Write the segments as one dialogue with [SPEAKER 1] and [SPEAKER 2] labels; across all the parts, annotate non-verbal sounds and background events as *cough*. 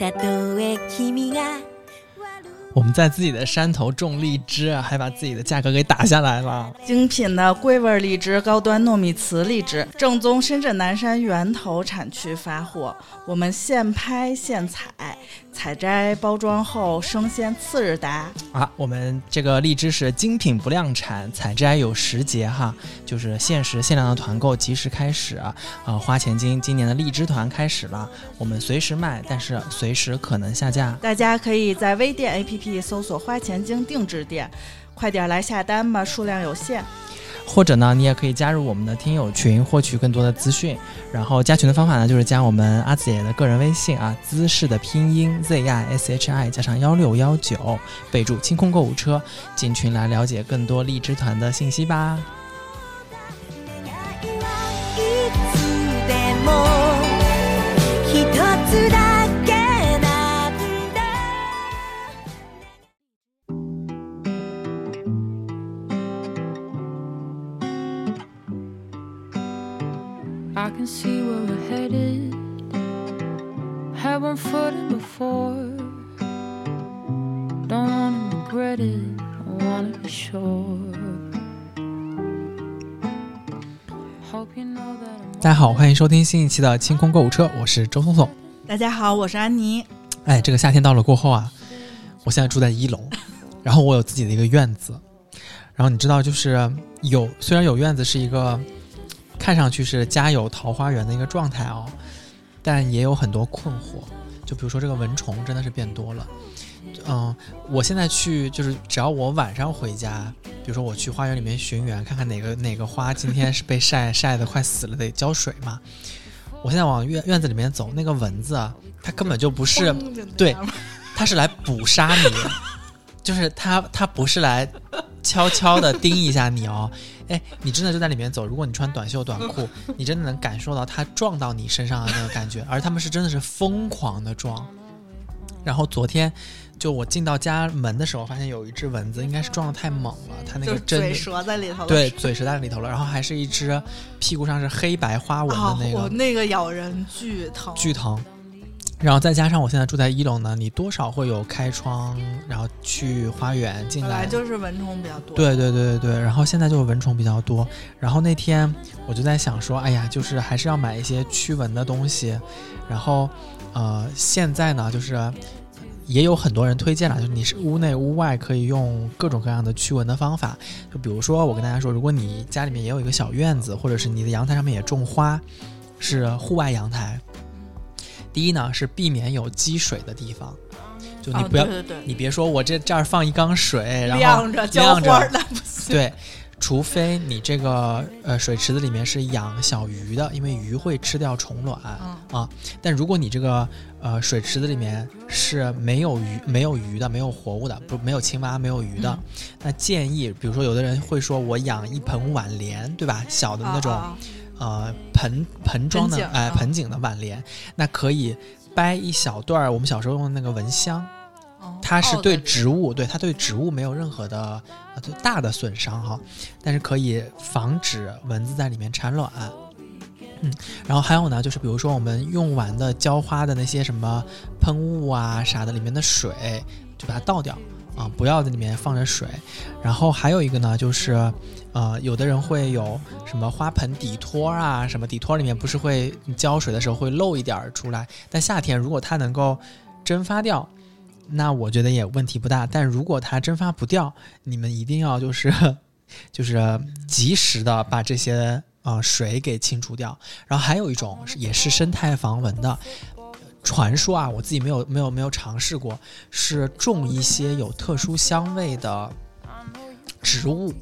[SPEAKER 1] たとえ君が
[SPEAKER 2] 我们在自己的山头种荔枝，还把自己的价格给打下来了。
[SPEAKER 3] 精品的桂味荔枝、高端糯米糍荔枝，正宗深圳南山源头产区发货，我们现拍现采， 采摘包装后生鲜次日达。
[SPEAKER 2] 啊，我们这个荔枝是精品不量产，采摘有时节哈，就是限时限量的团购及时开始啊。呃，花钱精今年的荔枝团开始了，我们随时卖，但是随时可能下架。
[SPEAKER 3] 大家可以在微店 APP。搜索“花钱精定制店”，快点来下单吧，数量有限。
[SPEAKER 2] 或者呢，你也可以加入我们的听友群，获取更多的资讯。然后加群的方法呢，就是加我们阿紫的个人微信啊，姿势的拼音 Z I S H I 加上幺六幺九，备注“清空购物车”，进群来了解更多荔枝团的信息吧。大家好，欢迎收听新一期的清空购物车，我是周松松。
[SPEAKER 3] 大家好，我是安妮。
[SPEAKER 2] 哎，这个夏天到了过后啊，我现在住在一楼，*laughs* 然后我有自己的一个院子，然后你知道，就是有虽然有院子是一个看上去是家有桃花源的一个状态哦，但也有很多困惑，就比如说这个蚊虫真的是变多了。嗯，我现在去就是只要我晚上回家，比如说我去花园里面巡园，看看哪个哪个花今天是被晒 *laughs* 晒的快死了，得浇水嘛。我现在往院院子里面走，那个蚊子啊，它根本就不是对，它是来捕杀你，*laughs* 就是它它不是来悄悄的叮一下你哦。哎，你真的就在里面走，如果你穿短袖短裤，你真的能感受到它撞到你身上的那个感觉，而他们是真的是疯狂的撞。然后昨天。就我进到家门的时候，发现有一只蚊子，应该是撞的太猛了，它那个针
[SPEAKER 3] 嘴折在里头了。
[SPEAKER 2] 对，嘴折在里头了。然后还是一只屁股上是黑白花纹的那个，
[SPEAKER 3] 那个咬人巨疼，
[SPEAKER 2] 巨疼。然后再加上我现在住在一楼呢，你多少会有开窗，然后去花园进来，
[SPEAKER 3] 就是蚊虫比较多。
[SPEAKER 2] 对对对对对。然后现在就是蚊虫比较多。然后那天我就在想说，哎呀，就是还是要买一些驱蚊的东西。然后呃，现在呢，就是。也有很多人推荐了，就是你是屋内屋外可以用各种各样的驱蚊的方法。就比如说，我跟大家说，如果你家里面也有一个小院子，或者是你的阳台上面也种花，是户外阳台。第一呢，是避免有积水的地方，就你不要，你别说我这这儿放一缸水，然后
[SPEAKER 3] 晾着晾着那不
[SPEAKER 2] 行。对。除非你这个呃水池子里面是养小鱼的，因为鱼会吃掉虫卵啊。但如果你这个呃水池子里面是没有鱼、没有鱼的、没有活物的，不没有青蛙、没有鱼的，那建议，比如说有的人会说我养一盆碗莲，对吧？小的那种呃盆盆装的哎盆景的碗莲，那可以掰一小段儿我们小时候用的那个蚊香。它是对植物，对它对植物没有任何的呃大的损伤哈，但是可以防止蚊子在里面产卵。嗯，然后还有呢，就是比如说我们用完的浇花的那些什么喷雾啊啥的，里面的水就把它倒掉啊，不要在里面放着水。然后还有一个呢，就是呃，有的人会有什么花盆底托啊，什么底托里面不是会浇水的时候会漏一点儿出来，但夏天如果它能够蒸发掉。那我觉得也问题不大，但如果它蒸发不掉，你们一定要就是就是及时的把这些呃水给清除掉。然后还有一种也是生态防蚊的传说啊，我自己没有没有没有尝试过，是种一些有特殊香味的植物。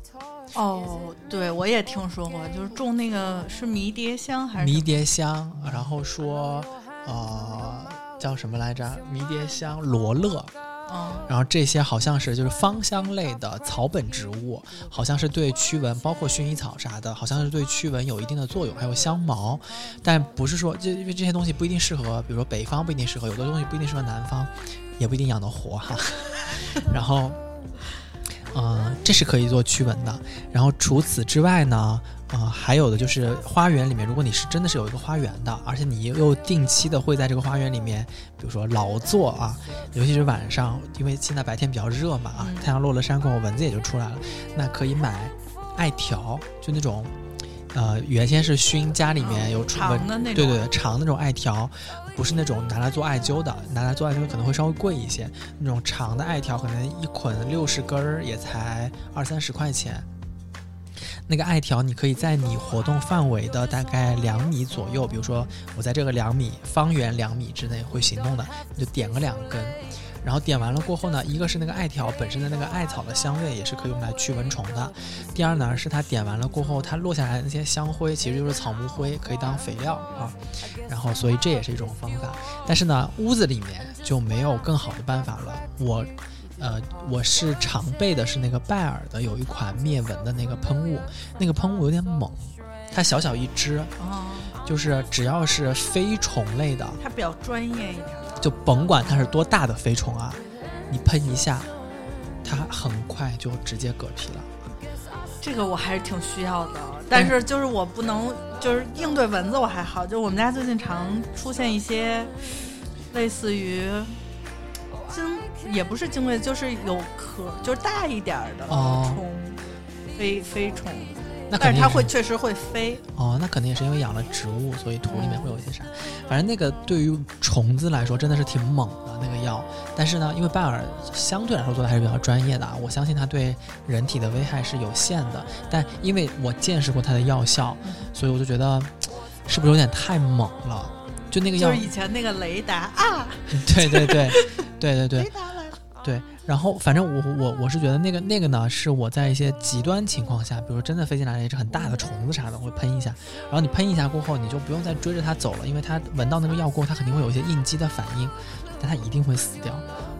[SPEAKER 3] 哦，对，我也听说过，就是种那个是迷迭香还是
[SPEAKER 2] 迷迭香？然后说呃。叫什么来着？迷迭香、罗勒，然后这些好像是就是芳香类的草本植物，好像是对驱蚊，包括薰衣草啥的，好像是对驱蚊有一定的作用。还有香茅，但不是说这因为这些东西不一定适合，比如说北方不一定适合，有的东西不一定适合南方，也不一定养得活哈。*laughs* 然后，嗯，这是可以做驱蚊的。然后除此之外呢，呃，还有的就是花园里面，如果你是真的是有一个花园的，而且你又定期的会在这个花园里面，比如说劳作啊，尤其是晚上，因为现在白天比较热嘛太阳落了山过后，蚊子也就出来了，那可以买艾条，就那种。呃，原先是熏家里面有出蚊
[SPEAKER 3] 长的那种，
[SPEAKER 2] 对对对，长的那种艾条，不是那种拿来做艾灸的，拿来做艾灸可能会稍微贵一些。那种长的艾条，可能一捆六十根儿也才二三十块钱。那个艾条，你可以在你活动范围的大概两米左右，比如说我在这个两米方圆两米之内会行动的，你就点个两根。然后点完了过后呢，一个是那个艾条本身的那个艾草的香味，也是可以用来驱蚊虫的。第二呢，是它点完了过后，它落下来的那些香灰，其实就是草木灰，可以当肥料啊。然后，所以这也是一种方法。但是呢，屋子里面就没有更好的办法了。我，呃，我是常备的是那个拜耳的有一款灭蚊的那个喷雾，那个喷雾有点猛，它小小一支，
[SPEAKER 3] 哦，
[SPEAKER 2] 就是只要是飞虫类的，
[SPEAKER 3] 它比较专业一点。
[SPEAKER 2] 就甭管它是多大的飞虫啊，你喷一下，它很快就直接嗝屁了。
[SPEAKER 3] 这个我还是挺需要的，但是就是我不能，就是应对蚊子我还好，就我们家最近常出现一些类似于精，也不是精卫，就是有壳，就是大一点儿的
[SPEAKER 2] 哦
[SPEAKER 3] 虫，飞飞虫，
[SPEAKER 2] 那肯
[SPEAKER 3] 但是它会确实会飞。
[SPEAKER 2] 哦，那肯定也是因为养了植物，所以土里面会有一些啥。反正那个对于虫子来说真的是挺猛的那个药，但是呢，因为拜耳相对来说做的还是比较专业的啊，我相信它对人体的危害是有限的。但因为我见识过它的药效，所以我就觉得 *tsk* 是不是有点太猛了？就那个药
[SPEAKER 3] 就是，以前那个雷达啊，*laughs*
[SPEAKER 2] 对对对 *laughs* 对对对
[SPEAKER 3] 雷达来了，
[SPEAKER 2] 对。然后反正我我我是觉得那个那个呢，是我在一些极端情况下，比如说真的飞进来了一只很大的虫子啥的，我会喷一下。然后你喷一下过后，你就不用再追着它走了，因为它闻到那个药过后，它肯定会有一些应激的反应，但它一定会死掉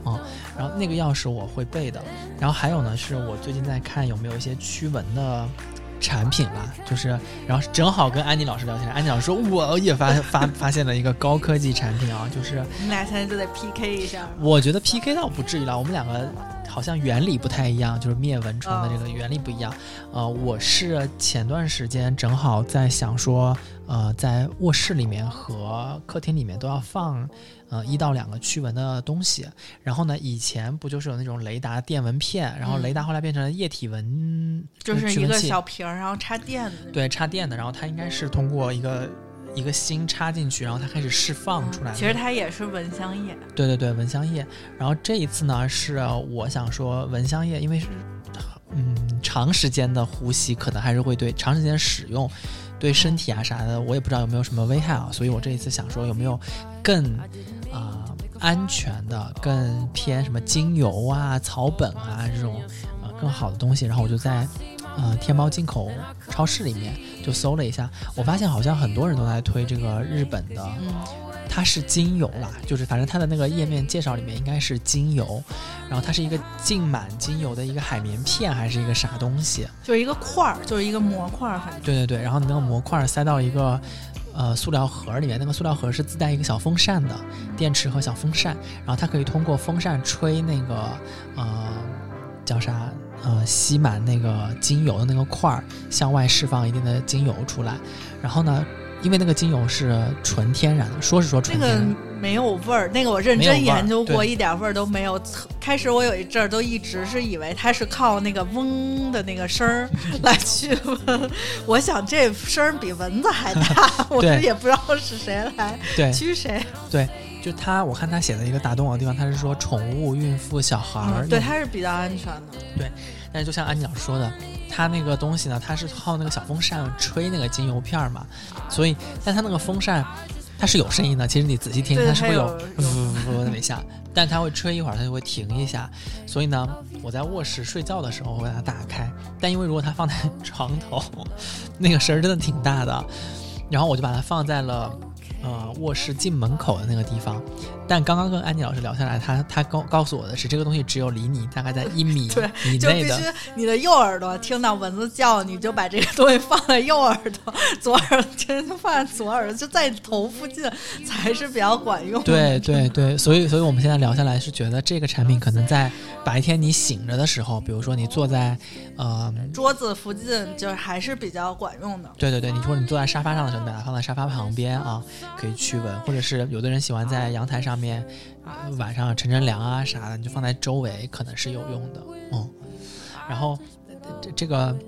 [SPEAKER 2] 啊、然后那个药是我会备的。然后还有呢，是我最近在看有没有一些驱蚊的。产品了，就是，然后正好跟安妮老师聊天，安妮老师说我也发发发现了一个高科技产品啊，*laughs* 就是
[SPEAKER 3] 你们俩现在就得 PK 一下。
[SPEAKER 2] 我觉得 PK 倒不至于了，我们两个好像原理不太一样，就是灭蚊虫的这个原理不一样。呃，我是前段时间正好在想说，呃，在卧室里面和客厅里面都要放呃一到两个驱蚊的东西。然后呢，以前不就是有那种雷达电蚊片，然后
[SPEAKER 3] 嗯
[SPEAKER 2] 雷达后来变成了液体蚊，
[SPEAKER 3] 就是一个小瓶儿，然后插电的。
[SPEAKER 2] 对插电的，然后它应该是通过一个。一个芯插进去，然后它开始释放出来的。
[SPEAKER 3] 其实它也是蚊香液。
[SPEAKER 2] 对对对，蚊香液。然后这一次呢，是我想说蚊香液，因为是嗯长时间的呼吸，可能还是会对长时间使用对身体啊啥的，我也不知道有没有什么危害啊。所以我这一次想说，有没有更啊、安全的、更偏什么精油啊、草本啊这种啊更好的东西。然后我就在呃天猫进口超市里面就搜了一下，我发现好像很多人都在推这个日本的。
[SPEAKER 3] 嗯，
[SPEAKER 2] 它是精油啦，就是反正它的那个页面介绍里面应该是精油，然后它是一个浸满精油的一个海绵片还是一个啥东西？
[SPEAKER 3] 就是一个块儿，就是一个模块儿，反正。
[SPEAKER 2] 对对对，然后你那个模块塞到一个呃塑料盒里面，那个塑料盒是自带一个小风扇的，电池和小风扇，然后它可以通过风扇吹那个呃叫啥呃吸满那个精油的那个块儿，向外释放一定的精油出来，然后呢。因为那个精油是纯天然的，说是说
[SPEAKER 3] 那个
[SPEAKER 2] 纯天然，
[SPEAKER 3] 没有味儿，那个我认真研究过，一点味儿都没有。开始我有一阵儿都一直是以为它是靠那个嗡的那个声儿来驱蚊，我想这声儿比蚊子还大，我也不知道是谁来
[SPEAKER 2] 对，
[SPEAKER 3] 驱谁。
[SPEAKER 2] 就他，我看他写的一个打动我的地方，他是说宠物、孕妇、小孩儿、
[SPEAKER 3] 嗯，对，它是比较安全的。
[SPEAKER 2] 对但是就像安妮老师说的，它那个东西呢，它是靠那个小风扇吹那个精油片儿嘛，所以，但它那个风扇它是有声音的，其实你仔细听，
[SPEAKER 3] 对
[SPEAKER 2] 它是会
[SPEAKER 3] 它有 *laughs*
[SPEAKER 2] 呜呜呜那么一下，但它会吹一会儿，它就会停一下。所以呢，我在卧室睡觉的时候会把它打开，但因为如果它放在床头，那个声儿真的挺大的，然后我就把它放在了。呃，卧室进门口的那个地方，但刚刚跟安妮老师聊下来，他他告告诉我的是，这个东西只有离你大概在一米 *laughs* 以内的
[SPEAKER 3] 就必须。你的右耳朵听到蚊子叫，你就把这个东西放在右耳朵，左耳朵听就放在左耳朵，就在你头附近才是比较管用的。
[SPEAKER 2] 对对对，所以 *laughs* 所以我们现在聊下来是觉得这个产品可能在白天你醒着的时候，比如说你坐在，呃，
[SPEAKER 3] 桌子附近就是还是比较管用的。
[SPEAKER 2] 对对对，你说你坐在沙发上的时候，你把它放在沙发旁边啊，可以驱蚊，或者是有的人喜欢在阳台上面，呃晚上乘乘凉啊啥的，你就放在周围，可能是有用的，嗯。然后呃这这个。*laughs*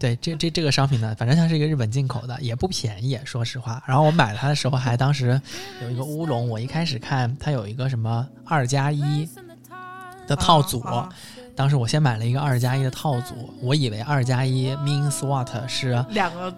[SPEAKER 2] 对，这这这个商品呢，反正它是一个日本进口的，也不便宜，说实话。然后我买它的时候还当时有一个乌龙，我一开始看它有一个什么二加一的套组，
[SPEAKER 3] 啊
[SPEAKER 2] 当时我先买了一个二加一的套组，我以为二加一 means what 是
[SPEAKER 3] 两个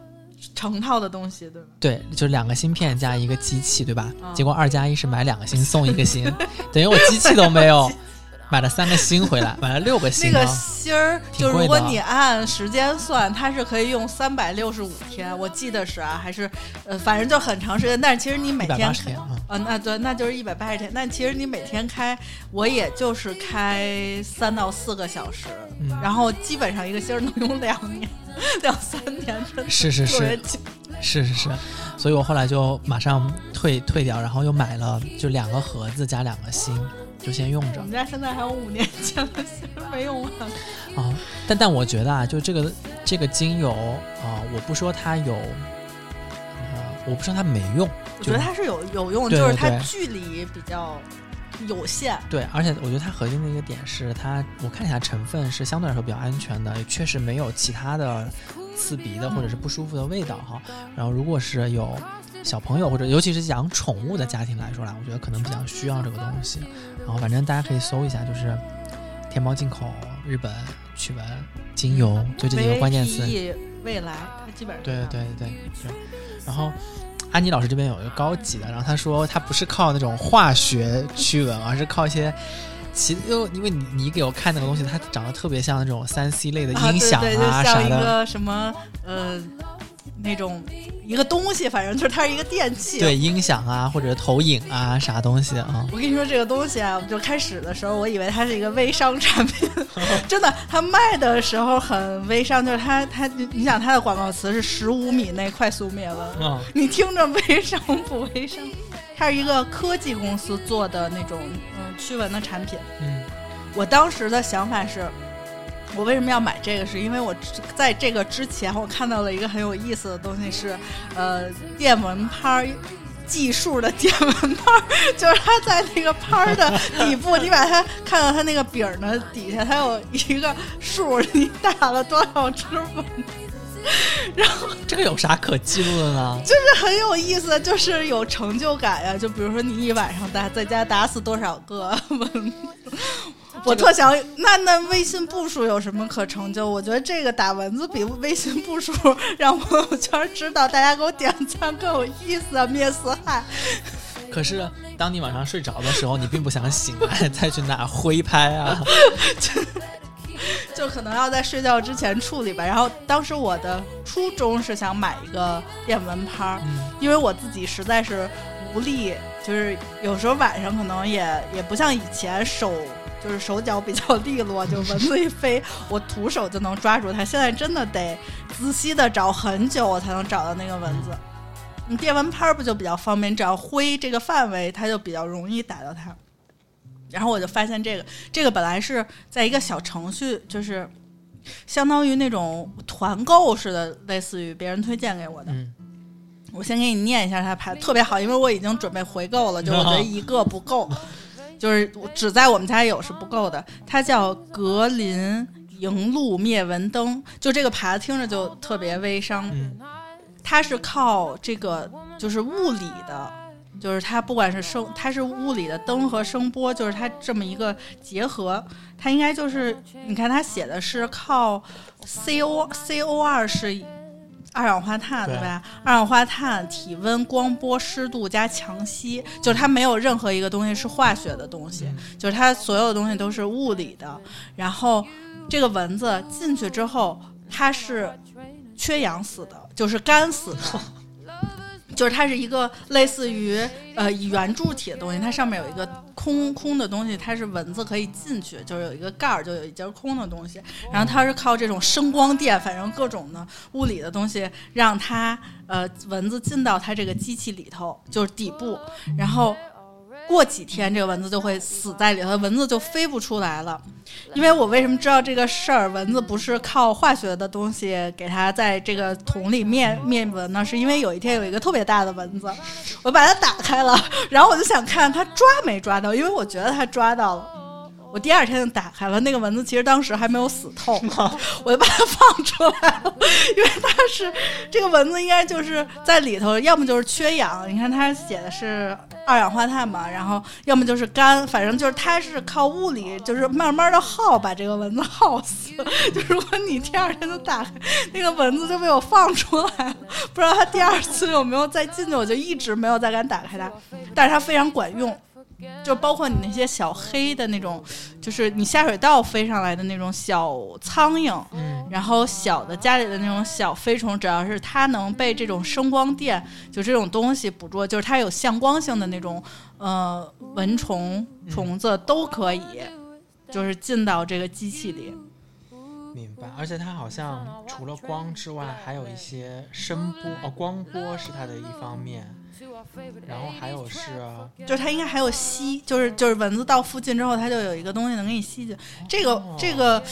[SPEAKER 3] 成套的东西，对吧？
[SPEAKER 2] 对，就是两个芯片加一个机器，对吧？
[SPEAKER 3] 嗯
[SPEAKER 2] 结果二加一是买两个芯送一个芯，*laughs* 等于我机器都没有，*laughs* 买了三个星回来，*laughs* 买了六个星
[SPEAKER 3] 那个
[SPEAKER 2] 芯啊。
[SPEAKER 3] 芯儿，就如果你按时间算，它是可以用三百六十五天，我记得是啊，还是呃，反正就很长时间。但是其实你每天
[SPEAKER 2] 八十天啊，
[SPEAKER 3] 啊，那对，那就是一百八十天。但其实你每天开，我也就是开三到四个小时，
[SPEAKER 2] 嗯
[SPEAKER 3] 然后基本上一个星儿能用两年、两三年，真的
[SPEAKER 2] 是是是。是是是，所以我后来就马上退退掉，然后又买了就两个盒子加两个芯，就先用着
[SPEAKER 3] 我们家现在还有五年前的没用完。
[SPEAKER 2] 啊。但但我觉得啊，就这个这个精油啊，我不说它有，呃，我不说它没用，
[SPEAKER 3] 我觉得它是有有用，
[SPEAKER 2] 对
[SPEAKER 3] 就是它距离比较有限。
[SPEAKER 2] 对，而且我觉得它核心的一个点是它，我看一下成分是相对来说比较安全的，也确实没有其他的刺鼻的或者是不舒服的味道哈。然后如果是有小朋友或者尤其是养宠物的家庭来说啦，我觉得可能比较需要这个东西。然后反正大家可以搜一下，就是天猫进口日本驱蚊精油，就这几个关键词。
[SPEAKER 3] 未来，它基本上
[SPEAKER 2] 对对对对。然后安妮老师这边有一个高级的，然后他说他不是靠那种化学驱蚊，而是靠一些。其因为因为你你给我看那个东西，它长得特别像那种三 C 类的
[SPEAKER 3] 啊，
[SPEAKER 2] 音响
[SPEAKER 3] 对对，就
[SPEAKER 2] 啥
[SPEAKER 3] 像一
[SPEAKER 2] 的，
[SPEAKER 3] 个什么呃那种一个东西，反正就是它是一个电器。
[SPEAKER 2] 对音响啊或者投影啊啥东西啊，
[SPEAKER 3] 我跟你说，这个东西啊，我就开始的时候，我以为它是一个微商产品，*laughs* 真的，它卖的时候很微商，就是它它，你想它的广告词是十五米内快速灭蚊，
[SPEAKER 2] 嗯
[SPEAKER 3] 你听着微商不微商？它是一个科技公司做的那种嗯驱蚊的产品。
[SPEAKER 2] 嗯
[SPEAKER 3] 我当时的想法是，我为什么要买这个？是因为我之在这个之前，我看到了一个很有意思的东西是，呃，电蚊拍儿。计数的电蚊拍儿，就是它在那个拍儿的底部，你把它看到它那个柄儿的底下，它有一个数，你打了多少只蚊，然后
[SPEAKER 2] 这个有啥可记录的呢？
[SPEAKER 3] 就是很有意思，就是有成就感呀。就比如说你一晚上打在家打死多少个蚊子，我特想，那那微信步数有什么可成就？我觉得这个打蚊子比微信步数让朋友圈知道，大家给我点赞更有意思啊！灭死害，
[SPEAKER 2] 可是当你晚上睡着的时候，你并不想醒来 *laughs* 再去拿挥拍啊。*laughs*
[SPEAKER 3] 就可能要在睡觉之前处理吧。然后当时我的初衷是想买一个电蚊拍，
[SPEAKER 2] 嗯
[SPEAKER 3] 因为我自己实在是无力，就是有时候晚上可能也也不像以前手。就是手脚比较利落，*laughs* 就蚊子一飞，我徒手就能抓住它。现在真的得仔细的找很久，我才能找到那个蚊子。你电蚊拍儿不就比较方便？只要挥这个范围，它就比较容易打到它。然后我就发现这个，这个本来是在一个小程序，就是相当于那种团购似的，类似于别人推荐给我的。
[SPEAKER 2] 嗯
[SPEAKER 3] 我先给你念一下它牌，特别好，因为我已经准备回购了，就我觉得一个不够，就是只在我们家有是不够的。它叫格林迎露灭蚊灯，就这个牌子听着就特别微商，
[SPEAKER 2] 嗯
[SPEAKER 3] 它是靠这个就是物理的，就是它不管是声，它是物理的灯和声波，就是它这么一个结合，它应该就是你看它写的是靠 C O C O 二是二氧化碳
[SPEAKER 2] 对
[SPEAKER 3] 对吧？二氧化碳、体温、光波、湿度加强吸，就是它没有任何一个东西是化学的东西，
[SPEAKER 2] 嗯
[SPEAKER 3] 就是它所有的东西都是物理的。然后这个蚊子进去之后，它是缺氧死的，就是干死的。就是它是一个类似于呃圆柱体的东西，它上面有一个空空的东西，它是蚊子可以进去，就是有一个盖儿，就有一节空的东西。然后它是靠这种声光电，反正各种的物理的东西，让它呃蚊子进到它这个机器里头，就是底部，然后。过几天，这个蚊子就会死在里头，蚊子就飞不出来了。因为我为什么知道这个事儿？蚊子不是靠化学的东西给它在这个桶里灭灭蚊呢？是因为有一天有一个特别大的蚊子，我把它打开了，然后我就想看它抓没抓到，因为我觉得它抓到了。我第二天就打开了那个蚊子，其实当时还没有死透，*laughs* 我就把它放出来了，因为它是这个蚊子应该就是在里头，要么就是缺氧，你看它写的是二氧化碳嘛，然后要么就是干，反正就是它是靠物理，就是慢慢的耗把这个蚊子耗死。*laughs* 就如果你第二天就打开那个蚊子就被我放出来了，不知道它第二次有没有再进去，我就一直没有再敢打开它，但是它非常管用。就包括你那些小黑的那种，就是你下水道飞上来的那种小苍蝇，
[SPEAKER 2] 嗯，
[SPEAKER 3] 然后小的家里的那种小飞虫，只要是它能被这种声光电就这种东西捕捉，就是它有向光性的那种呃蚊虫虫子都可以，就是进到这个机器里。
[SPEAKER 2] 明白，而且它好像除了光之外，还有一些声波哦，光波是它的一方面。然后还有是，
[SPEAKER 3] 就是它应该还有吸，就是就是蚊子到附近之后，它就有一个东西能给你吸进。这个这个，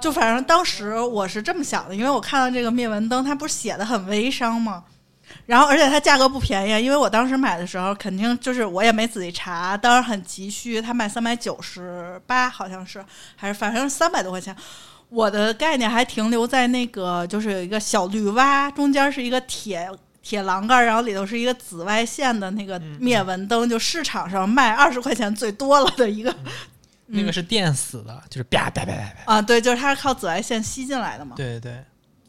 [SPEAKER 3] 就反正当时我是这么想的，因为我看到这个灭蚊灯，它不是写的很微商吗？然后而且它价格不便宜，因为我当时买的时候肯定就是我也没仔细查，当时很急需，它卖三百九十八，好像是还是反正三百多块钱。我的概念还停留在那个，就是有一个小绿蛙，中间是一个铁。铁栏杆，然后里头是一个紫外线的那个灭蚊灯，就市场上卖二十块钱最多了的一个。
[SPEAKER 2] 那个是电死的，就是啪啪啪啪啪。
[SPEAKER 3] 啊，对，就是它是靠紫外线吸进来的嘛。
[SPEAKER 2] 对对对。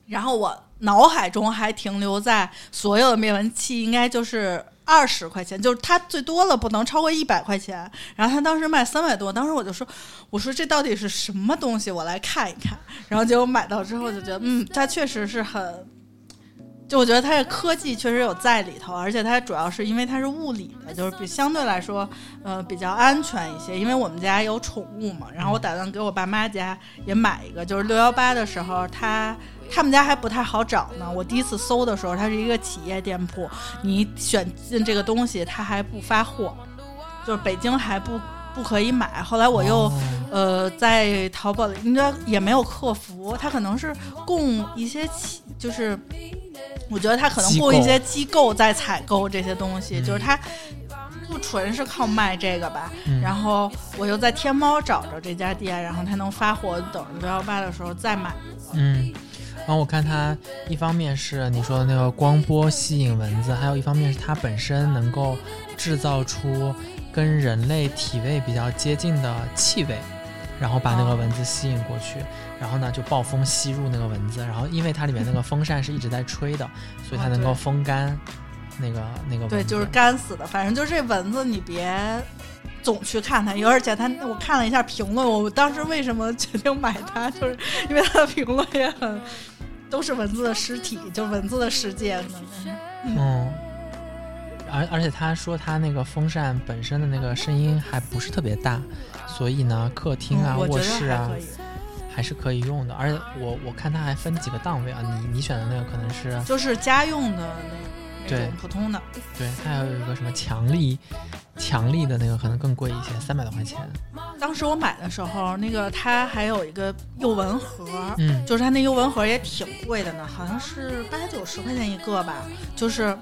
[SPEAKER 3] 然后我脑海中还停留在所有的灭蚊器应该就是二十块钱，就是它最多了不能超过一百块钱。然后它当时卖三百多，当时我就说，我说这到底是什么东西？我来看一看。然后结果买到之后就觉得，嗯，它确实是很。就我觉得它的科技确实有在里头，而且它主要是因为它是物理的，就是比相对来说，呃，比较安全一些。因为我们家有宠物嘛，然后我打算给我爸妈家也买一个。就是六幺八的时候，他他们家还不太好找呢。我第一次搜的时候，它是一个企业店铺，你选进这个东西，它还不发货，就是北京还不不可以买。后来我又呃在淘宝里，应该也没有客服，它可能是供一些企，就是。我觉得他可能雇一些机构在采购这些东西，就是他不纯是靠卖这个吧。然后我又在天猫找着这家店，然后他能发货，等着六幺八的时候再买。
[SPEAKER 2] 嗯，然后我看它一方面是你说的那个光波吸引蚊子，还有一方面是它本身能够制造出跟人类体味比较接近的气味。然后把那个蚊子吸引过去，然后呢就暴风吸入那个蚊子，然后因为它里面那个风扇是一直在吹的，所以它能够风干那个那个。
[SPEAKER 3] 对，就是干死的。反正就是这蚊子，你别总去看它。而且它，我看了一下评论，我当时为什么决定买它，就是因为它的评论也很都是蚊子的尸体，就蚊子的世界可能。
[SPEAKER 2] 嗯。而而且他说他那个风扇本身的那个声音还不是特别大。所以呢，客厅啊、卧室啊，还是可以用的。而且我我看它还分几个档位啊，你你选的那个可能是
[SPEAKER 3] 就是家用的那
[SPEAKER 2] 对
[SPEAKER 3] 普通的。
[SPEAKER 2] 对，它还有一个什么强力强力的那个，可能更贵一些，三百多块钱。
[SPEAKER 3] 当时我买的时候，那个它还有一个诱蚊盒，
[SPEAKER 2] 嗯，
[SPEAKER 3] 就是它那诱蚊盒也挺贵的呢，好像是八九十块钱一个吧，就是。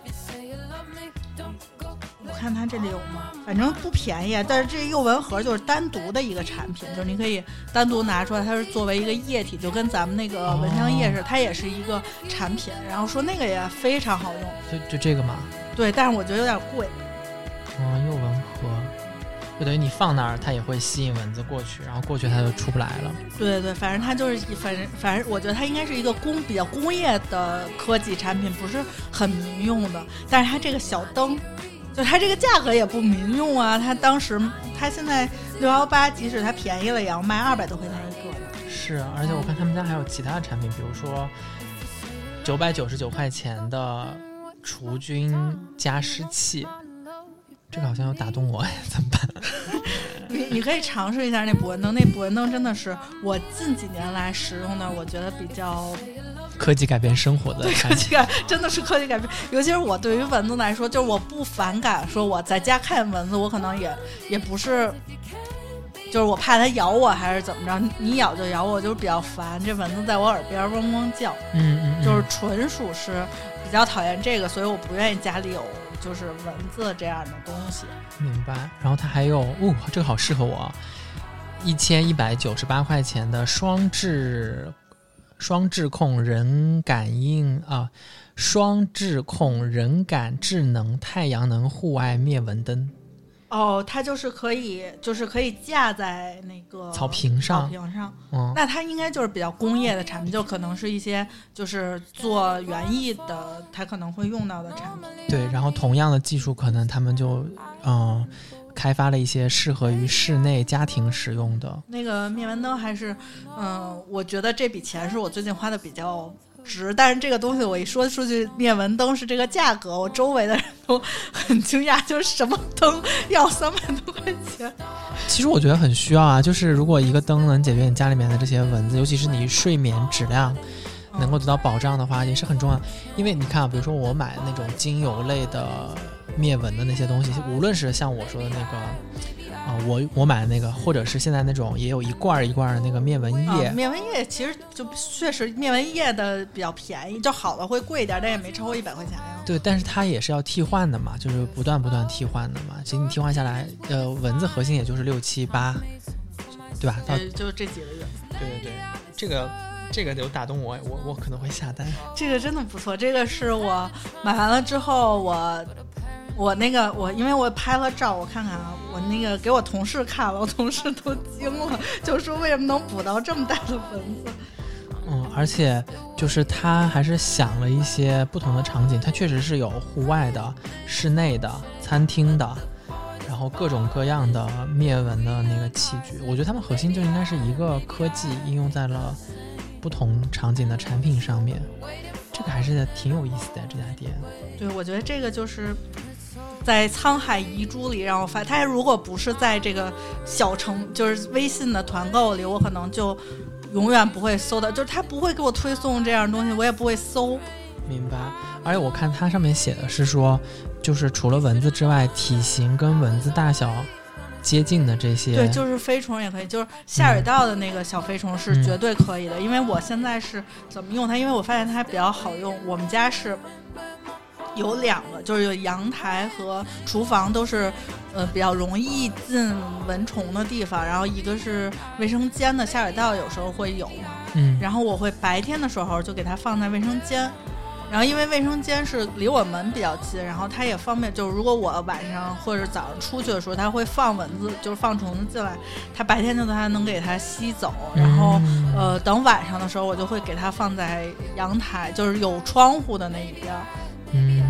[SPEAKER 3] 看它这里有吗？反正不便宜，但是这诱蚊盒就是单独的一个产品，就是你可以单独拿出来，它是作为一个液体，就跟咱们那个蚊香液似的，它也是一个产品。然后说那个也非常好用，
[SPEAKER 2] 就就这个嘛。
[SPEAKER 3] 对，但是我觉得有点贵。
[SPEAKER 2] 啊，诱蚊盒，就等于你放那儿，它也会吸引蚊子过去，然后过去它就出不来了。
[SPEAKER 3] 对对对，反正它就是，反正反正我觉得它应该是一个工比较工业的科技产品，不是很民用的。但是它这个小灯。就它这个价格也不民用啊！它当时，它现在六幺八，即使它便宜了，也要卖二百多块钱一个呢。
[SPEAKER 2] 是，而且我看他们家还有其他的产品，比如说九百九十九块钱的除菌加湿器，这个好像要打动我，*laughs* 怎么办？*laughs*
[SPEAKER 3] 你你可以尝试一下那捕蚊灯，那捕蚊灯真的是我近几年来使用的，我觉得比较
[SPEAKER 2] 科技改变生活的
[SPEAKER 3] 科技改，真的是科技改变。尤其是我对于蚊子来说，就是我不反感说我在家看蚊子，我可能也也不是，就是我怕它咬我还是怎么着，你咬就咬我，就是比较烦这蚊子在我耳边嗡嗡叫，
[SPEAKER 2] 嗯嗯，
[SPEAKER 3] 就是纯属是比较讨厌这个，所以我不愿意家里有。就是蚊子这样的东西，
[SPEAKER 2] 明白。然后它还有，哦，这个好适合我，一千一百九十八块钱的双智双智控人感应啊，双智控人感智能太阳能户外灭蚊灯。
[SPEAKER 3] 哦，它就是可以，就是可以架在那个
[SPEAKER 2] 草坪上。
[SPEAKER 3] 草坪上，嗯，那它应该就是比较工业的产品，就可能是一些就是做园艺的，它可能会用到的产品。
[SPEAKER 2] 对，然后同样的技术，可能他们就嗯开发了一些适合于室内家庭使用的。
[SPEAKER 3] 那个灭蚊灯还是，嗯，我觉得这笔钱是我最近花的比较。值，但是这个东西我一说出去，灭蚊灯是这个价格，我周围的人都很惊讶，就是什么灯要三百多块钱。
[SPEAKER 2] 其实我觉得很需要啊，就是如果一个灯能解决你家里面的这些蚊子，尤其是你睡眠质量能够得到保障的话，也是很重要。因为你看啊，比如说我买那种精油类的灭蚊的那些东西，无论是像我说的那个。啊，我我买的那个，或者是现在那种也有一罐一罐的那个灭蚊液。
[SPEAKER 3] 灭蚊液其实就确实灭蚊液的比较便宜，就好的会贵一点，但也没超过一百块钱呀。
[SPEAKER 2] 对，但是它也是要替换的嘛，就是不断不断替换的嘛。其实你替换下来，呃，蚊子核心也就是六七八，对吧？到
[SPEAKER 3] 就这几个月。
[SPEAKER 2] 对对对，这个这个有打动我，我我可能会下单。
[SPEAKER 3] 这个真的不错，这个是我买完了之后我。我那个我，因为我拍了照，我看看啊，我那个给我同事看了，我同事都惊了，就说为什么能捕到这么大的蚊子？
[SPEAKER 2] 嗯，而且就是他还是想了一些不同的场景，它确实是有户外的、室内的、餐厅的，然后各种各样的灭蚊的那个器具。我觉得他们核心就应该是一个科技应用在了不同场景的产品上面，这个还是挺有意思的这家店。
[SPEAKER 3] 对，我觉得这个就是。在沧海遗珠里让我发，他如果不是在这个小程，就是微信的团购里，我可能就永远不会搜到，就是他不会给我推送这样东西，我也不会搜。
[SPEAKER 2] 明白。而且我看它上面写的是说，就是除了蚊子之外，体型跟蚊子大小接近的这些，
[SPEAKER 3] 对，就是飞虫也可以，就是下水道的那个小飞虫是绝对可以的。因为我现在是怎么用它？因为我发现它比较好用，我们家是。有两个，就是有阳台和厨房都是，呃，比较容易进蚊虫的地方。然后一个是卫生间的下水道，有时候会有嘛。
[SPEAKER 2] 嗯。
[SPEAKER 3] 然后我会白天的时候就给它放在卫生间，然后因为卫生间是离我门比较近，然后它也方便，就是如果我晚上或者早上出去的时候，它会放蚊子，就是放虫子进来，它白天就它能给它吸走。然后，呃，等晚上的时候，我就会给它放在阳台，就是有窗户的那一边。
[SPEAKER 2] 嗯，
[SPEAKER 3] 有，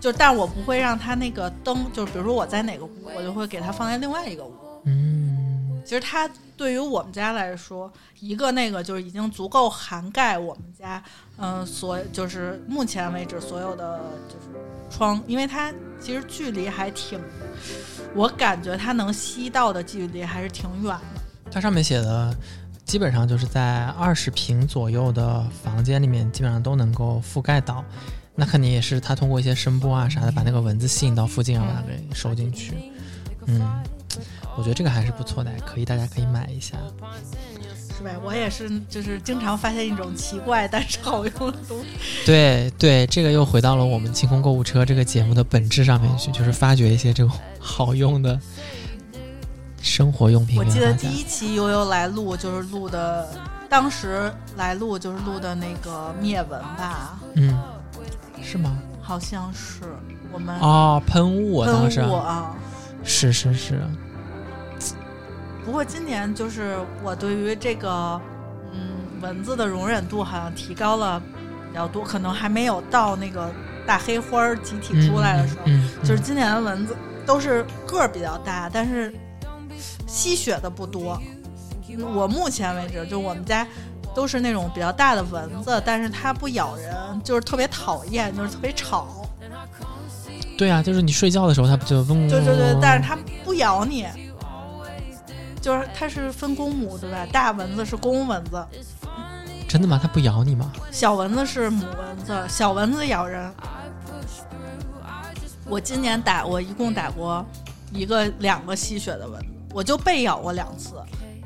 [SPEAKER 3] 就但我不会让它那个灯，就是比如说我在哪个屋，我就会给它放在另外一个屋。
[SPEAKER 2] 嗯，
[SPEAKER 3] 其实它对于我们家来说，一个那个就是已经足够涵盖我们家，嗯，所就是目前为止所有的就是窗，因为它其实距离还挺，我感觉它能吸到的距离还是挺远的。
[SPEAKER 2] 它上面写的，基本上就是在二十平左右的房间里面，基本上都能够覆盖到。那肯定也是他通过一些声波啊啥的，把那个蚊子吸引到附近，然后把它给收进去。嗯，我觉得这个还是不错的，可以大家可以买一下，
[SPEAKER 3] 是吧？我也是，就是经常发现一种奇怪但是好用的东西。
[SPEAKER 2] 对对，这个又回到了我们清空购物车这个节目的本质上面去，就是发掘一些这种好用的生活用品。
[SPEAKER 3] 我记得第一期悠悠来录就是录的，当时来录就是录的那个灭蚊吧。
[SPEAKER 2] 嗯。是吗？
[SPEAKER 3] 好像是我们
[SPEAKER 2] 啊，喷雾啊当时
[SPEAKER 3] 啊，
[SPEAKER 2] 是是是。
[SPEAKER 3] 不过今年就是我对于这个嗯蚊子的容忍度好像提高了比较多，可能还没有到那个大黑花集体出来的时候。就是今年的蚊子都是个儿比较大，但是吸血的不多。我目前为止，就我们家。都是那种比较大的蚊子，但是它不咬人，就是特别讨厌，就是特别吵。
[SPEAKER 2] 对啊，就是你睡觉的时候，它不就嗡？
[SPEAKER 3] 对对对，但是它不咬你，就是它是分公母对吧？大蚊子是公蚊子，
[SPEAKER 2] 真的吗？它不咬你吗？
[SPEAKER 3] 小蚊子是母蚊子，小蚊子咬人。我今年打，我一共打过一个、两个吸血的蚊子，我就被咬过两次。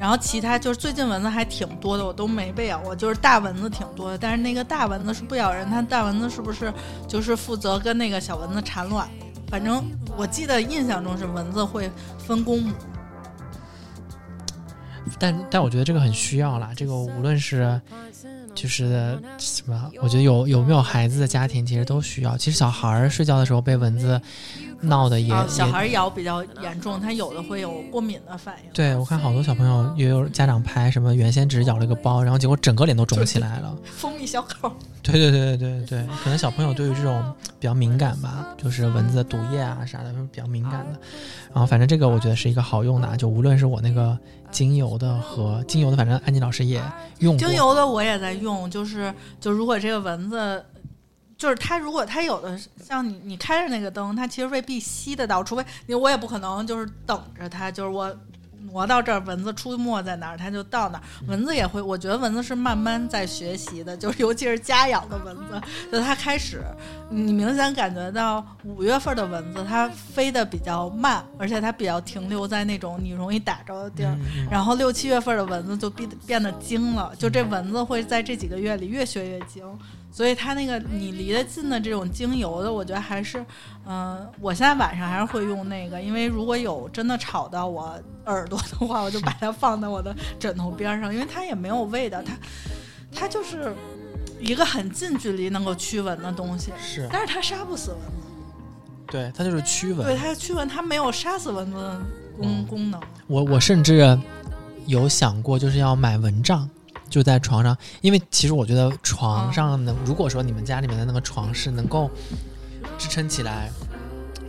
[SPEAKER 3] 然后其他就是最近蚊子还挺多的，我都没被咬过。就是大蚊子挺多的，但是那个大蚊子是不咬人，它大蚊子是不是就是负责跟那个小蚊子产卵？反正我记得印象中是蚊子会分公母。
[SPEAKER 2] 但但我觉得这个很需要啦，这个无论是就是什么，我觉得有有没有孩子的家庭其实都需要。其实小孩儿睡觉的时候被蚊子。闹的也，
[SPEAKER 3] 小孩咬比较严重，他有的会有过敏的反应。
[SPEAKER 2] 对，我看好多小朋友也有家长拍什么，原先只是咬了一个包，然后结果整个脸都肿起来了，
[SPEAKER 3] 蜂蜜小口。*laughs*
[SPEAKER 2] 对对对对对对，可能小朋友对于这种比较敏感吧，就是蚊子的毒液啊啥的比较敏感的。然后反正这个我觉得是一个好用的，就无论是我那个精油的和精油的，反正安妮老师也用过。
[SPEAKER 3] 精油的我也在用，就是就如果这个蚊子。就是它，如果它有的像你，你开着那个灯，它其实未必吸得到，除非你我也不可能就是等着它，就是我挪到这儿，蚊子出没在哪儿，它就到哪儿。蚊子也会，我觉得蚊子是慢慢在学习的，就是尤其是家养的蚊子，就它开始，你明显感觉到五月份的蚊子它飞得比较慢，而且它比较停留在那种你容易打着的地儿，然后六七月份的蚊子就变变得精了，就这蚊子会在这几个月里越学越精。所以它那个你离得近的这种精油的，我觉得还是，嗯，我现在晚上还是会用那个，因为如果有真的吵到我耳朵的话，我就把它放在我的枕头边上，因为它也没有味道，它它就是一个很近距离能够驱蚊的东西，
[SPEAKER 2] 是，
[SPEAKER 3] 但是它杀不死蚊子，
[SPEAKER 2] 对，它就是驱蚊，
[SPEAKER 3] 对，它驱蚊，它没有杀死蚊子的功功能。
[SPEAKER 2] 我我甚至有想过，就是要买蚊帐。就在床上，因为其实我觉得床上能，如果说你们家里面的那个床是能够支撑起来，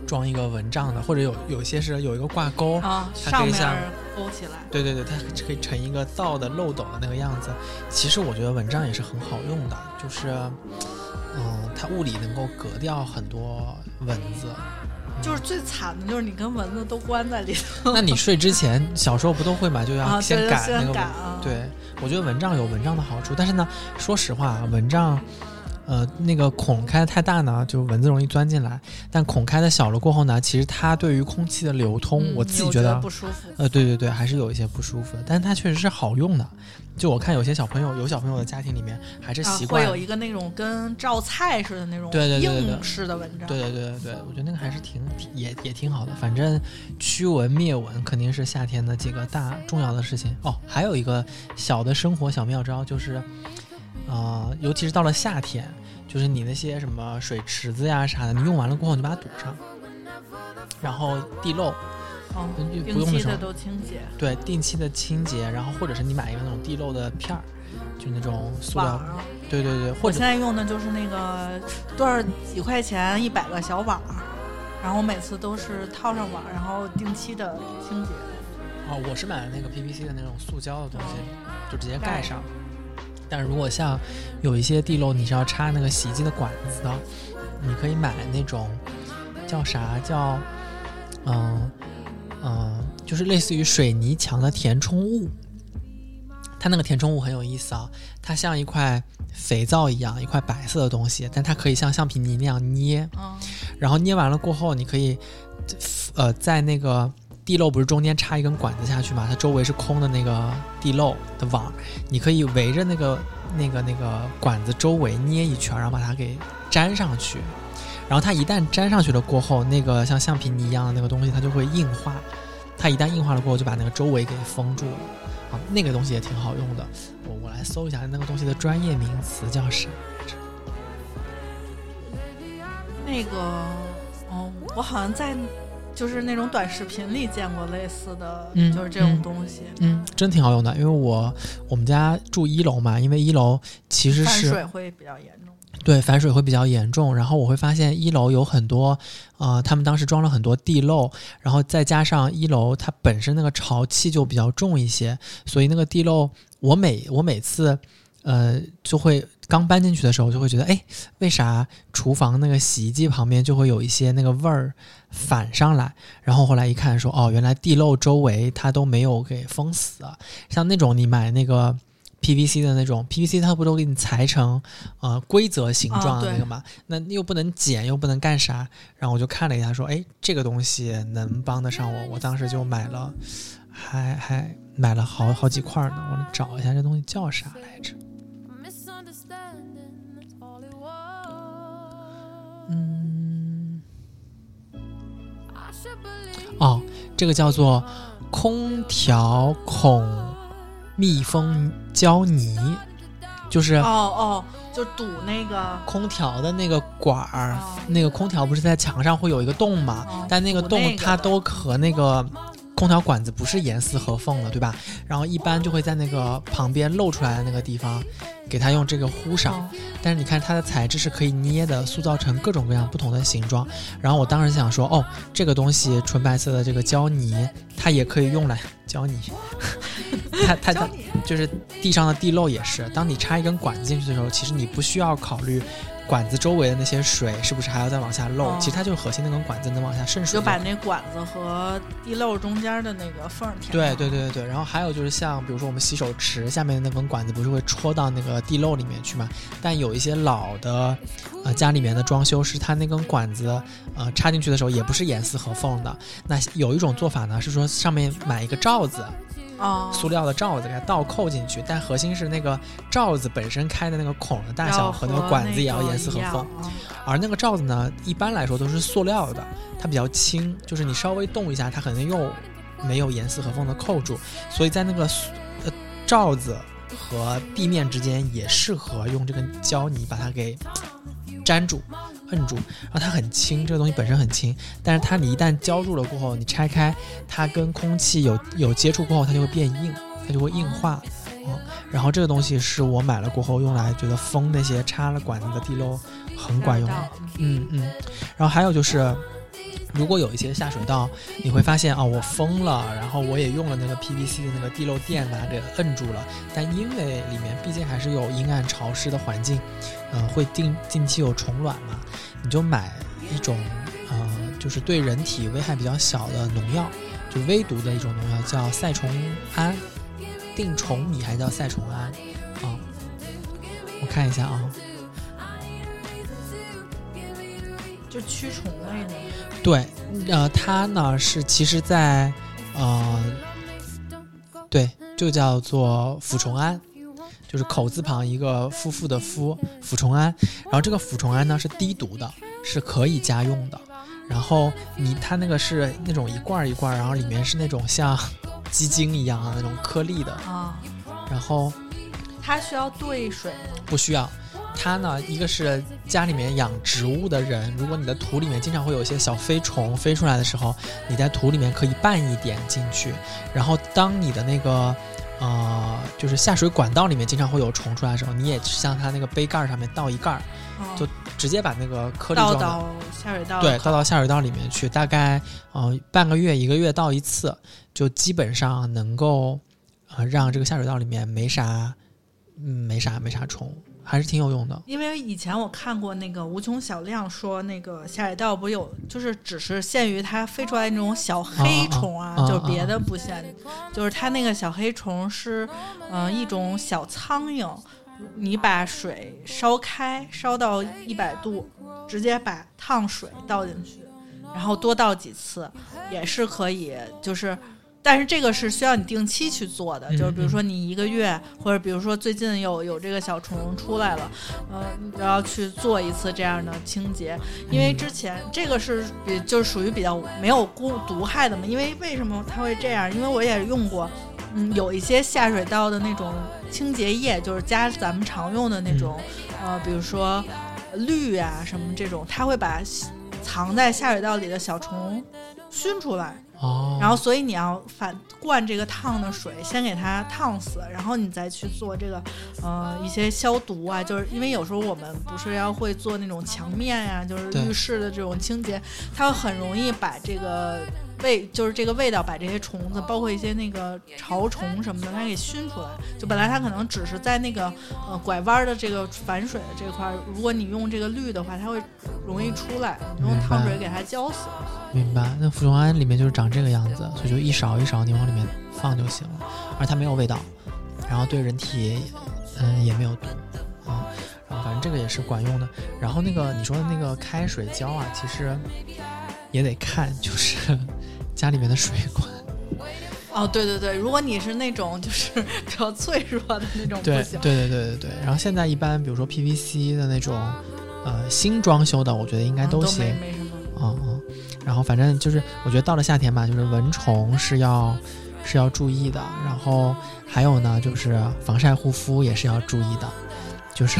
[SPEAKER 2] 装一个蚊帐的，或者有有些是有一个挂钩，它可以像
[SPEAKER 3] 勾起来，
[SPEAKER 2] 对对对，它可以成一个倒的漏斗的那个样子。其实我觉得蚊帐也是很好用的，就是嗯，它物理能够隔掉很多蚊子。
[SPEAKER 3] 就是最惨的，就是你跟蚊子都关在里头。*laughs*
[SPEAKER 2] 那你睡之前，小时候不都会嘛？就要
[SPEAKER 3] 先
[SPEAKER 2] 赶那个。
[SPEAKER 3] 对，
[SPEAKER 2] 我觉得蚊帐有蚊帐的好处，但是呢，说实话，蚊帐，呃，那个孔开的太大呢，就蚊子容易钻进来；但孔开的小了过后呢，其实它对于空气的流通，我自己觉
[SPEAKER 3] 得不舒服。
[SPEAKER 2] 呃，对对对，还是有一些不舒服的，但是它确实是好用的。就我看有些小朋友，有小朋友的家庭里面还是习惯
[SPEAKER 3] 会有一个那种跟照菜似的那种
[SPEAKER 2] 对对
[SPEAKER 3] 硬式的蚊帐。
[SPEAKER 2] 对对对对对，我觉得那个还是挺也也挺好的。反正驱蚊灭蚊肯定是夏天的几个大重要的事情哦。还有一个小的生活小妙招就是，呃，尤其是到了夏天，就是你那些什么水池子呀啥的，你用完了过后你就把它堵上，然后地漏。
[SPEAKER 3] 哦，定期的都清洁。
[SPEAKER 2] 对，定期的清洁，然后或者是你买一个那种地漏的片儿，就那种塑料。对对对，或者
[SPEAKER 3] 现在用的就是那个多少几块钱一百个小网，然后每次都是套上网，然后定期的清洁。
[SPEAKER 2] 哦，我是买了那个 PVC 的那种塑胶的东西，就直接盖上。但如果像有一些地漏，你是要插那个洗衣机的管子的，你可以买那种叫啥叫嗯。嗯，就是类似于水泥墙的填充物，它那个填充物很有意思啊，它像一块肥皂一样，一块白色的东西，但它可以像橡皮泥那样捏，然后捏完了过后，你可以，呃，在那个地漏不是中间插一根管子下去嘛，它周围是空的那个地漏的网，你可以围着那个那个那个管子周围捏一圈，然后把它给粘上去。然后它一旦粘上去了过后，那个像橡皮泥一样的那个东西，它就会硬化。它一旦硬化了过后，就把那个周围给封住了。啊，那个东西也挺好用的。我我来搜一下那个东西的专业名词叫啥来着？
[SPEAKER 3] 那个，哦，我好像在就是那种短视频里见过类似的，就是这种东西。
[SPEAKER 2] 嗯，真挺好用的。因为我我们家住一楼嘛，因为一楼其实是
[SPEAKER 3] 水会比较严重。
[SPEAKER 2] 对，反水会比较严重，然后我会发现一楼有很多，呃，他们当时装了很多地漏，然后再加上一楼它本身那个潮气就比较重一些，所以那个地漏，我每我每次，呃，就会刚搬进去的时候就会觉得，哎，为啥厨房那个洗衣机旁边就会有一些那个味儿反上来？然后后来一看，说哦，原来地漏周围它都没有给封死。像那种你买那个 PVC 的那种 PVC，它不都给你裁成呃规则形状的那个嘛？那又不能剪，又不能干啥？然后我就看了一下，说，哎，这个东西能帮得上我，我当时就买了，还还买了好好几块呢。我找一下这东西叫啥来着？嗯，哦，这个叫做空调孔密封胶泥，就是
[SPEAKER 3] 哦哦，就堵那个
[SPEAKER 2] 空调的那个管儿，那个空调不是在墙上会有一个洞嘛？但那个洞它都和那个。空调管子不是严丝合缝的，对吧？然后一般就会在那个旁边露出来的那个地方，给它用这个糊上。但是你看它的材质是可以捏的，塑造成各种各样不同的形状。然后我当时想说，哦，这个东西纯白色的这个胶泥，它也可以用来胶泥。*laughs* 它它它就是地上的地漏也是。当你插一根管子进去的时候，其实你不需要考虑。管子周围的那些水是不是还要再往下漏？其实它就是核心那根管子能往下渗水。
[SPEAKER 3] 就把那管子和地漏中间的那个缝填。
[SPEAKER 2] 对对对对对。然后还有就是像比如说我们洗手池下面的那根管子不是会戳到那个地漏里面去嘛？但有一些老的呃家里面的装修是它那根管子呃插进去的时候也不是严丝合缝的。那有一种做法呢是说上面买一个罩子。塑料的罩子给它倒扣进去，但核心是那个罩子本身开的那个孔的大小和那个管子也要严丝合缝。而那个罩子呢，一般来说都是塑料的，它比较轻，就是你稍微动一下，它可能又没有严丝合缝的扣住。所以在那个呃罩子和地面之间也适合用这个胶泥把它给粘住。摁住，然后它很轻，这个东西本身很轻，但是它你一旦浇住了过后，你拆开，它跟空气有有接触过后，它就会变硬，它就会硬化，嗯，然后这个东西是我买了过后用来觉得封那些插了管子的地漏很管用的，嗯嗯，然后还有就是。如果有一些下水道，你会发现啊，我封了，然后我也用了那个 PVC 的那个地漏垫把它给摁住了，但因为里面毕竟还是有阴暗潮湿的环境，嗯，会定近期有虫卵嘛，你就买一种呃，就是对人体危害比较小的农药，就微毒的一种农药，叫赛虫胺，定虫米还叫赛虫胺啊，我看一下啊。
[SPEAKER 3] 就驱虫类的，
[SPEAKER 2] 对，呃，它呢是其实，在呃，对，就叫做腐虫胺，就是口字旁一个夫妇的夫，腐虫胺。然后这个腐虫胺呢是低毒的，是可以家用的。然后你它那个是那种一罐一罐，然后里面是那种像鸡精一样的那种颗粒的
[SPEAKER 3] 啊。
[SPEAKER 2] 然后
[SPEAKER 3] 它需要兑水吗？
[SPEAKER 2] 不需要。它呢，一个是家里面养植物的人，如果你的土里面经常会有一些小飞虫飞出来的时候，你在土里面可以拌一点进去。然后当你的那个，呃，就是下水管道里面经常会有虫出来的时候，你也像它那个杯盖上面倒一盖，就直接把那个颗粒
[SPEAKER 3] 倒到下水道，
[SPEAKER 2] 对，倒到下水道里面去，大概呃半个月一个月倒一次，就基本上能够呃让这个下水道里面没啥，嗯，没啥没啥虫。还是挺有用的，
[SPEAKER 3] 因为以前我看过那个无穷小亮说，那个下水道不有，就是只是限于它飞出来那种小黑虫啊，就别的不限，就是它那个小黑虫是，嗯，一种小苍蝇，你把水烧开，烧到一百度，直接把烫水倒进去，然后多倒几次，也是可以，就是。但是这个是需要你定期去做的，就是比如说你一个月，或者比如说最近有有这个小虫出来了，呃，你就要去做一次这样的清洁，因为之前这个是比就是属于比较没有孤毒害的嘛。因为为什么它会这样？因为我也用过，嗯，有一些下水道的那种清洁液，就是加咱们常用的那种，呃，比如说氯啊什么这种，它会把藏在下水道里的小虫熏出来。
[SPEAKER 2] 哦，
[SPEAKER 3] 然后所以你要反灌这个烫的水，先给它烫死，然后你再去做这个，呃，一些消毒啊，就是因为有时候我们不是要会做那种墙面呀，就是浴室的这种清洁，它会很容易把这个味，就是这个味道把这些虫子，包括一些那个潮虫什么的，它给熏出来。就本来它可能只是在那个呃拐弯的这个反水的这块儿，如果你用这个绿的话，它会容易出来。你用烫水给它浇死。
[SPEAKER 2] 明白。那芙蓉胺里面就是长这个样子，所以就一勺一勺你往里面放就行了，而它没有味道，然后对人体嗯也没有毒啊。然后反正这个也是管用的。然后那个你说的那个开水浇啊，其实也得看，就是家里面的水管。
[SPEAKER 3] 哦，对对对，如果你是那种就是 *laughs* 比较脆弱的那种，
[SPEAKER 2] 对对对对对对。然后现在一般比如说 PVC 的那种，呃，新装修的，我觉得应该
[SPEAKER 3] 都
[SPEAKER 2] 行。
[SPEAKER 3] 没什么。
[SPEAKER 2] 嗯嗯。然后反正就是，我觉得到了夏天吧，就是蚊虫是要是要注意的。然后还有呢，就是防晒护肤也是要注意的，就是。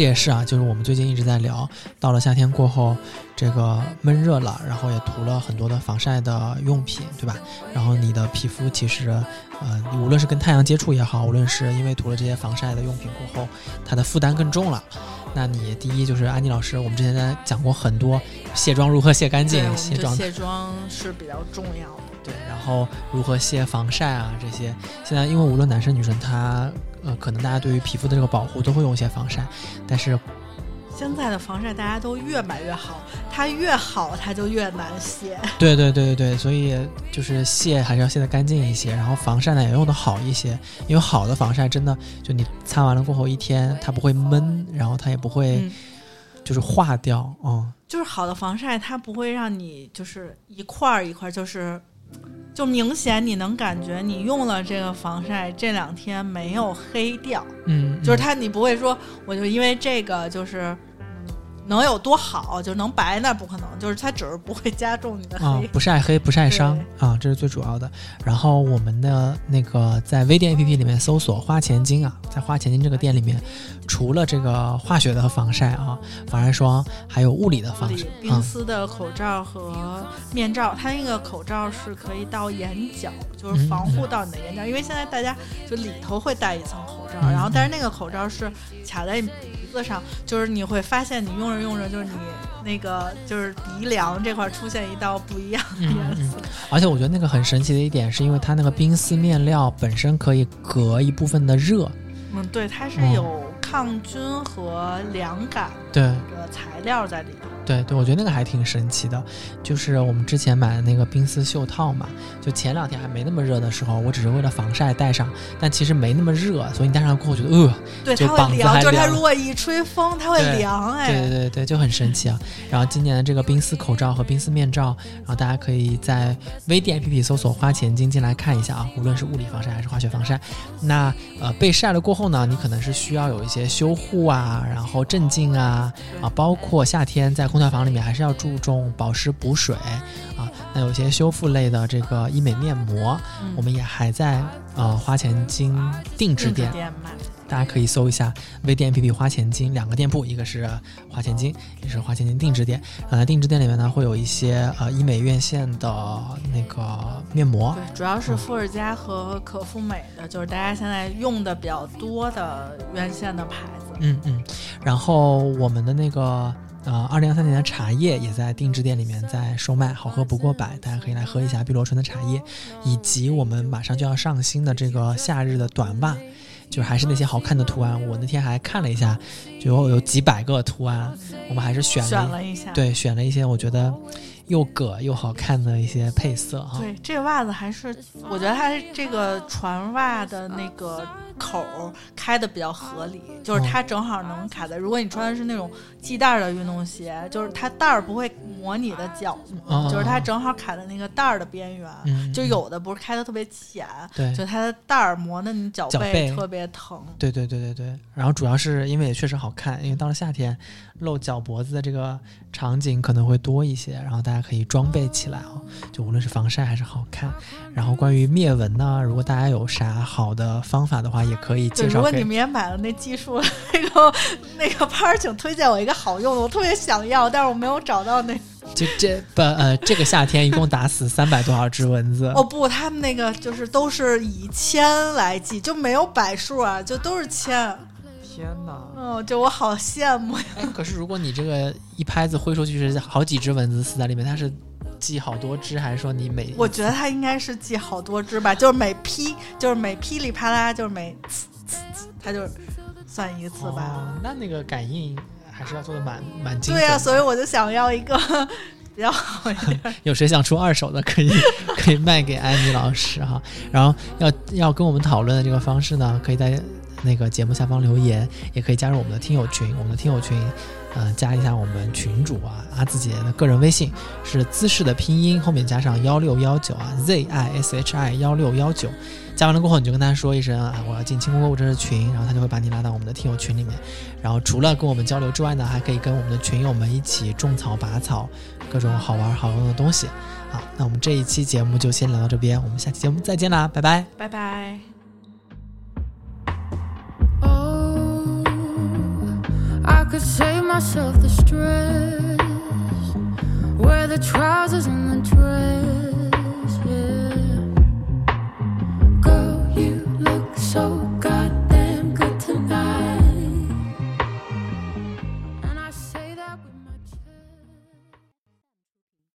[SPEAKER 2] 这也是啊，就是我们最近一直在聊，到了夏天过后，这个闷热了，然后也涂了很多的防晒的用品，对吧？然后你的皮肤其实，呃，无论是跟太阳接触也好，无论是因为涂了这些防晒的用品过后，它的负担更重了。那你第一就是安妮老师，我们之前在讲过很多卸妆如何卸干净，卸妆
[SPEAKER 3] 卸妆是比较重要的。
[SPEAKER 2] 对，然后如何卸防晒啊这些，现在因为无论男生女生，他。呃，可能大家对于皮肤的这个保护都会用一些防晒，但是
[SPEAKER 3] 现在的防晒大家都越买越好，它越好它就越难卸。*laughs*
[SPEAKER 2] 对对对对对，所以就是卸还是要卸的干净一些，然后防晒呢也用的好一些，因为好的防晒真的就你擦完了过后一天它不会闷，然后它也不会就是化掉，嗯，
[SPEAKER 3] 就是好的防晒它不会让你就是一块儿一块儿就是。就明显你能感觉你用了这个防晒这两天没有黑掉，
[SPEAKER 2] 嗯，
[SPEAKER 3] 就是它你不会说我就因为这个就是。能有多好？就能白那不可能，就是它只是不会加重你的黑，
[SPEAKER 2] 不晒黑不晒伤啊，这是最主要的。然后我们的那个在微店 APP 里面搜索花钱精啊，在花钱精这个店里面，除了这个化学的防晒啊，防晒霜，还有物理的防晒，
[SPEAKER 3] 冰丝的口罩和面罩。它那个口罩是可以到眼角，就是防护到你的眼角，因为现在大家就里头会戴一层口罩，然后但是那个口罩是卡在。鼻子上，就是你会发现，你用着用着，就是你那个就是鼻梁这块出现一道不一样的颜色。
[SPEAKER 2] 而且我觉得那个很神奇的一点，是因为它那个冰丝面料本身可以隔一部分的热。
[SPEAKER 3] 嗯，对，它是有抗菌和凉感
[SPEAKER 2] 的
[SPEAKER 3] 材料在里头。
[SPEAKER 2] 对对，我觉得那个还挺神奇的，就是我们之前买的那个冰丝袖套嘛，就前两天还没那么热的时候，我只是为了防晒戴上，但其实没那么热，所以你戴上过后觉得呃，
[SPEAKER 3] 对，
[SPEAKER 2] 它
[SPEAKER 3] 会凉，
[SPEAKER 2] 就是
[SPEAKER 3] 它如果一吹风，它会凉，哎，
[SPEAKER 2] 对对对对，就很神奇啊。然后今年的这个冰丝口罩和冰丝面罩，然后大家可以在微店 APP 搜索“花钱精”进来看一下啊，无论是物理防晒还是化学防晒。那呃，被晒了过后呢，你可能是需要有一些修护啊，然后镇静啊啊，包括夏天在空调房里面还是要注重保湿补水啊。那有些修复类的这个医美面膜，我们也还在呃花钱精定制店。大家可以搜一下微店 APP“ 花钱精”两个店铺，一个是花钱精，也是花钱精定制店。然后定制店里面呢，会有一些呃医美院线的那个面膜，
[SPEAKER 3] 对，主要是富尔佳和可复美的，就是大家现在用的比较多的院线的牌子。
[SPEAKER 2] 嗯嗯。然后我们的那个呃二零二三年的茶叶也在定制店里面在售卖，好喝不过百，大家可以来喝一下碧螺春的茶叶，以及我们马上就要上新的这个夏日的短袜。就还是那些好看的图案，我那天还看了一下，就有几百个图案，我们还是选
[SPEAKER 3] 了一下，
[SPEAKER 2] 对，选了一些我觉得。又葛又好看的一些配色哈，
[SPEAKER 3] 对，这个袜子还是我觉得它这个船袜的那个口开的比较合理，就是它正好能卡在。如果你穿的是那种系带的运动鞋，就是它带儿不会磨你的脚，就是它正好卡在那个带儿的边缘。就有的不是开的特别浅，
[SPEAKER 2] 对，
[SPEAKER 3] 就它的带儿磨的你脚背特别疼。
[SPEAKER 2] 对对对对对，然后主要是因为也确实好看，因为到了夏天露脚脖子的这个场景可能会多一些，然后大家。可以装备起来哦，就无论是防晒还是好看。然后关于灭蚊呢，如果大家有啥好的方法的话，也可以介绍。
[SPEAKER 3] 如果你们也买了那技术 *laughs* 那个那个拍，请推荐我一个好用的，我特别想要，但是我没有找到那。*laughs*
[SPEAKER 2] 就这不呃，这个夏天一共打死 *laughs* 三百多少只蚊子？
[SPEAKER 3] 哦不，他们那个就是都是以千来计，就没有百数啊，就都是千。
[SPEAKER 2] 天哪！
[SPEAKER 3] 哦，就我好羡慕呀。
[SPEAKER 2] 哎，可是如果你这个一拍子挥出去是好几只蚊子死在里面，它是记好多只，还是说你每？
[SPEAKER 3] 我觉得它应该是记好多只吧，就是每批，就是每噼里啪啦，就是每呲呲呲，它就算一次吧。
[SPEAKER 2] 哦，那那个感应还是要做的蛮蛮精准的。
[SPEAKER 3] 对呀、所以我就想要一个比较好一点。*laughs*
[SPEAKER 2] 有谁想出二手的，可以可以卖给安妮老师哈。然后要要跟我们讨论的这个方式呢，可以在那个节目下方留言，也可以加入我们的听友群。我们的听友群，呃，加一下我们群主啊阿紫姐的个人微信是姿势的拼音后面加上幺六幺九啊 Z I S H I 幺六幺九。加完了过后，你就跟他说一声啊，我要进清空购物车的群，然后他就会把你拉到我们的听友群里面。然后除了跟我们交流之外呢，还可以跟我们的群友们一起种草、拔草，各种好玩好用的东西。好，那我们这一期节目就先聊到这边，我们下期节目再见啦，拜拜。
[SPEAKER 3] 拜拜。
[SPEAKER 4] I could save myself the stress. Wear the trousers and the dress.